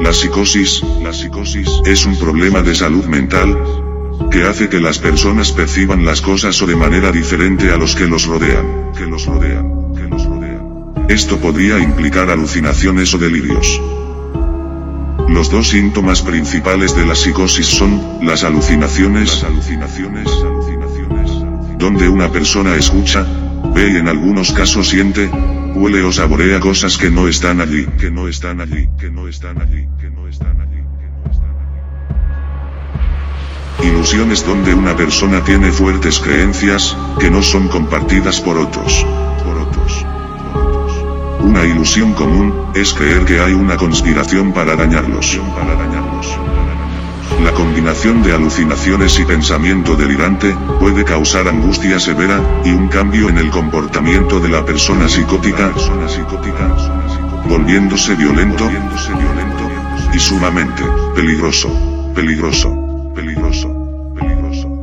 La psicosis, la psicosis es un problema de salud mental que hace que las personas perciban las cosas o de manera diferente a los que los rodean, que los rodean, que los rodean. Esto podría implicar alucinaciones o delirios. Los dos síntomas principales de la psicosis son las alucinaciones, las alucinaciones, alucinaciones, donde una persona escucha, ve y en algunos casos siente, huele o saborea cosas que no están allí, que no están allí, que no están allí, que no están allí. Ilusiones donde una persona tiene fuertes creencias, que no son compartidas por otros, por otros, por otros. Una ilusión común, es creer que hay una conspiración para dañarlos, para dañarlos. La combinación de alucinaciones y pensamiento delirante, puede causar angustia severa, y un cambio en el comportamiento de la persona psicótica, volviéndose violento, y sumamente, peligroso, peligroso, peligroso.